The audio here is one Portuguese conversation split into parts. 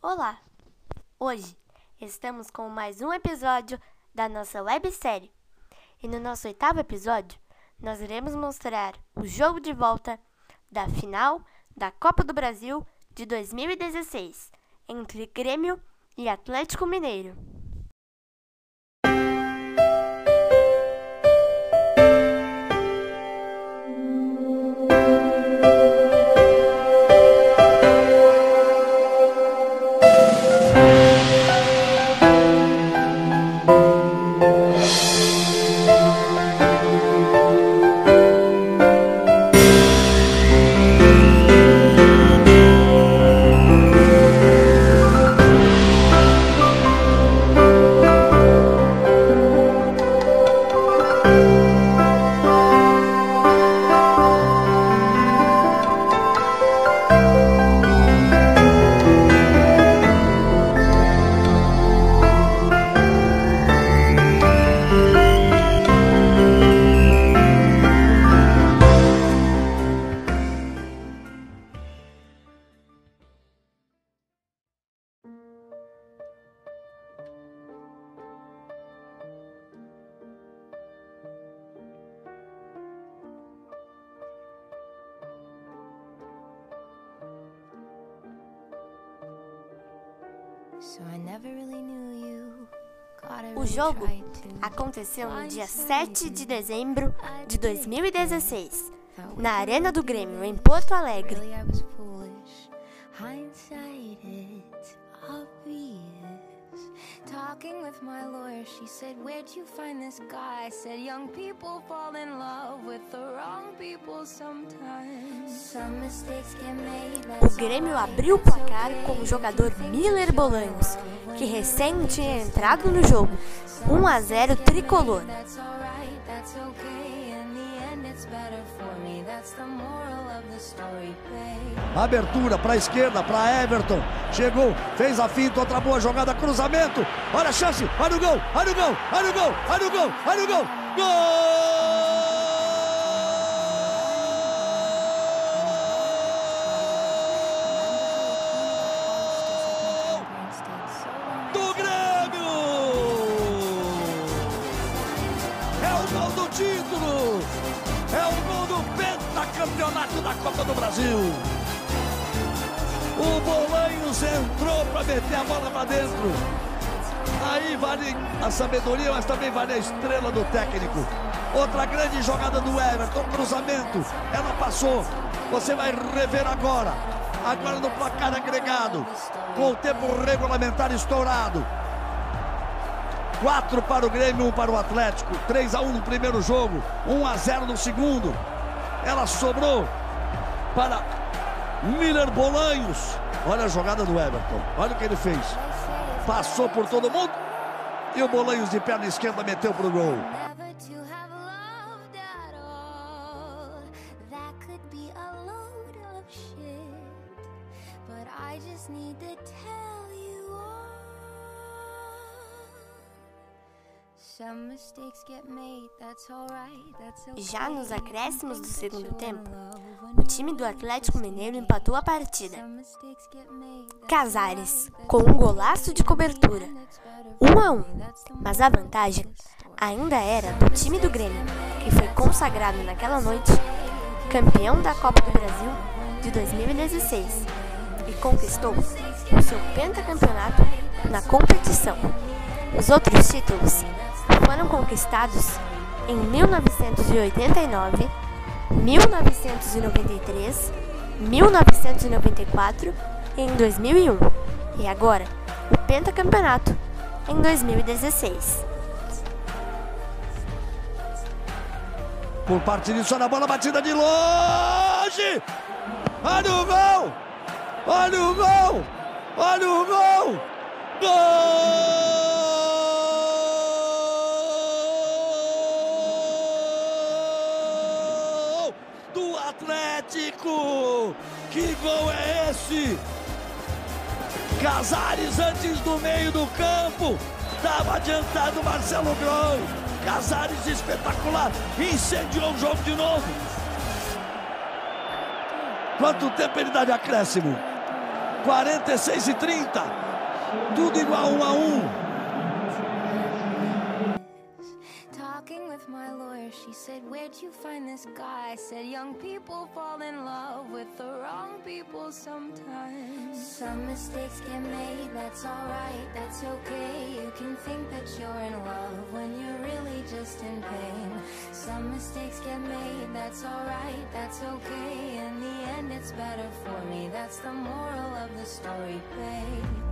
Olá! Hoje estamos com mais um episódio da nossa websérie. E no nosso oitavo episódio, nós iremos mostrar o jogo de volta da final da Copa do Brasil de 2016 entre Grêmio e Atlético Mineiro. O jogo aconteceu no dia 7 de dezembro de 2016, na Arena do Grêmio, em Porto Alegre. With my lawyer, she said, Where'd you find this guy? I said, Young people fall in love with the wrong people sometimes. Some mistakes get made. O Grêmio abriu o placar com o jogador Miller Bolanhos, que recém tinha entrado no jogo. 1 a 0 tricolor. Abertura para a esquerda, para Everton. Chegou, fez a finta, outra boa jogada, cruzamento. Olha a chance, olha o gol, olha o gol, olha o gol, olha o gol, olha o gol. Gol! do pentacampeonato da Copa do Brasil! O Bolanhos entrou para meter a bola para dentro. Aí vale a sabedoria, mas também vale a estrela do técnico. Outra grande jogada do Everton, cruzamento. Ela passou. Você vai rever agora. Agora no placar agregado, com o tempo regulamentar estourado. 4 para o Grêmio, 1 para o Atlético. 3 a 1 no primeiro jogo, 1 a 0 no segundo. Ela sobrou para Miller Bolanhos. Olha a jogada do Everton. Olha o que ele fez. Passou por todo mundo e o Bolanhos de perna esquerda meteu para o gol. Já nos acréscimos do segundo tempo, o time do Atlético Mineiro empatou a partida. Casares, com um golaço de cobertura, 1 um a 1, um, mas a vantagem ainda era do time do Grêmio, que foi consagrado naquela noite campeão da Copa do Brasil de 2016 e conquistou o seu pentacampeonato na competição. Os outros títulos foram conquistados em 1989, 1993, 1994 e em 2001. E agora, o pentacampeonato em 2016. Por parte disso, olha a bola batida de longe! Olha o gol! Olha o gol! Olha o gol! Gol! Que gol é esse? Casares antes do meio do campo. Estava adiantado Marcelo Grão. Casares espetacular. Incendiou o jogo de novo. Quanto tempo ele dá de acréscimo? 46 e 30. Tudo igual um a um. She said, Where'd you find this guy? I said, Young people fall in love with the wrong people sometimes. Some mistakes get made, that's alright, that's okay. You can think that you're in love when you're really just in pain. Some mistakes get made, that's alright, that's okay. In the end, it's better for me. That's the moral of the story, babe.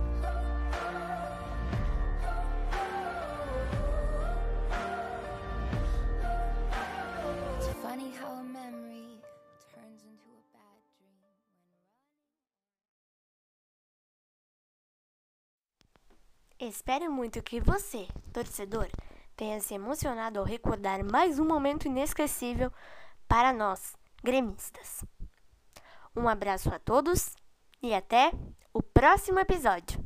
Espero muito que você, torcedor, tenha se emocionado ao recordar mais um momento inesquecível para nós, gremistas. Um abraço a todos e até o próximo episódio.